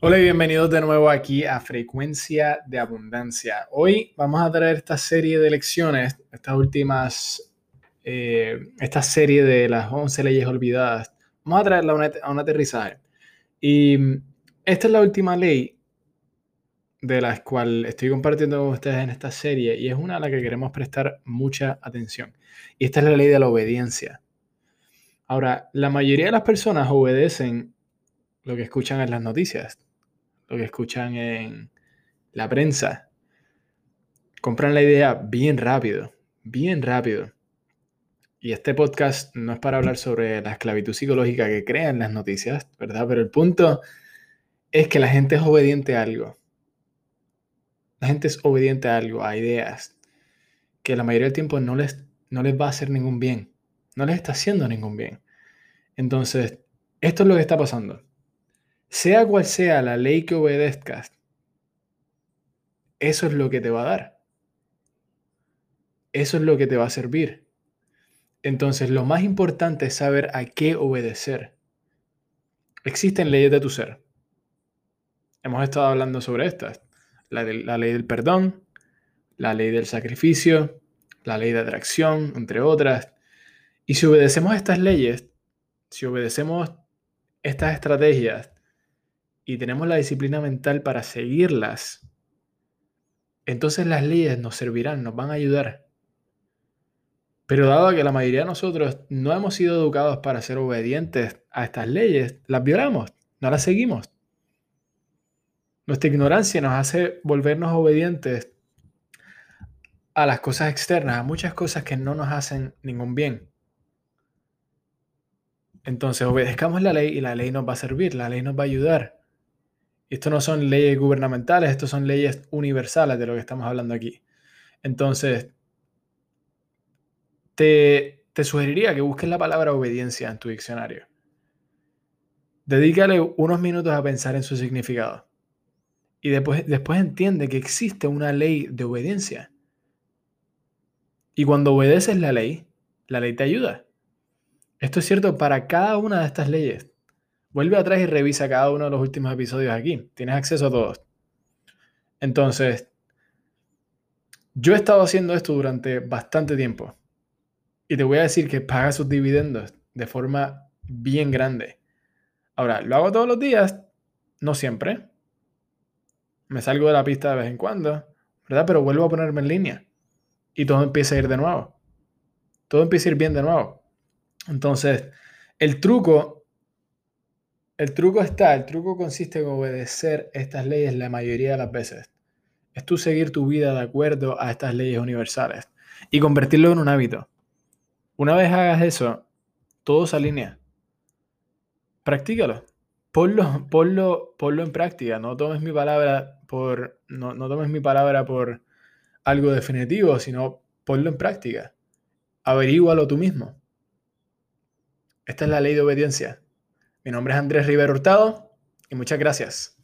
Hola y bienvenidos de nuevo aquí a Frecuencia de Abundancia. Hoy vamos a traer esta serie de lecciones, estas últimas, eh, esta serie de las 11 leyes olvidadas. Vamos a traerla a un, aterrizaje. Y esta es la última ley de la cual estoy compartiendo con ustedes en esta serie y es una a la que queremos prestar mucha atención. Y esta es la ley de la obediencia. Ahora, la mayoría de las personas obedecen lo que escuchan en las noticias lo que escuchan en la prensa. Compran la idea bien rápido, bien rápido. Y este podcast no es para hablar sobre la esclavitud psicológica que crean las noticias, ¿verdad? Pero el punto es que la gente es obediente a algo. La gente es obediente a algo, a ideas, que la mayoría del tiempo no les, no les va a hacer ningún bien. No les está haciendo ningún bien. Entonces, esto es lo que está pasando. Sea cual sea la ley que obedezcas, eso es lo que te va a dar. Eso es lo que te va a servir. Entonces, lo más importante es saber a qué obedecer. Existen leyes de tu ser. Hemos estado hablando sobre estas. La, la ley del perdón, la ley del sacrificio, la ley de atracción, entre otras. Y si obedecemos estas leyes, si obedecemos estas estrategias, y tenemos la disciplina mental para seguirlas, entonces las leyes nos servirán, nos van a ayudar. Pero dado que la mayoría de nosotros no hemos sido educados para ser obedientes a estas leyes, las violamos, no las seguimos. Nuestra ignorancia nos hace volvernos obedientes a las cosas externas, a muchas cosas que no nos hacen ningún bien. Entonces obedezcamos la ley y la ley nos va a servir, la ley nos va a ayudar. Esto no son leyes gubernamentales, esto son leyes universales de lo que estamos hablando aquí. Entonces, te, te sugeriría que busques la palabra obediencia en tu diccionario. Dedícale unos minutos a pensar en su significado. Y después, después entiende que existe una ley de obediencia. Y cuando obedeces la ley, la ley te ayuda. Esto es cierto para cada una de estas leyes. Vuelve atrás y revisa cada uno de los últimos episodios aquí. Tienes acceso a todos. Entonces, yo he estado haciendo esto durante bastante tiempo. Y te voy a decir que paga sus dividendos de forma bien grande. Ahora, ¿lo hago todos los días? No siempre. Me salgo de la pista de vez en cuando, ¿verdad? Pero vuelvo a ponerme en línea. Y todo empieza a ir de nuevo. Todo empieza a ir bien de nuevo. Entonces, el truco el truco está, el truco consiste en obedecer estas leyes la mayoría de las veces. Es tú seguir tu vida de acuerdo a estas leyes universales y convertirlo en un hábito. Una vez hagas eso, todo se alinea. Practícalo. Ponlo, ponlo, ponlo en práctica. No tomes mi palabra por. No, no tomes mi palabra por algo definitivo, sino ponlo en práctica. Averígualo tú mismo. Esta es la ley de obediencia. Mi nombre es Andrés Rivera Hurtado y muchas gracias.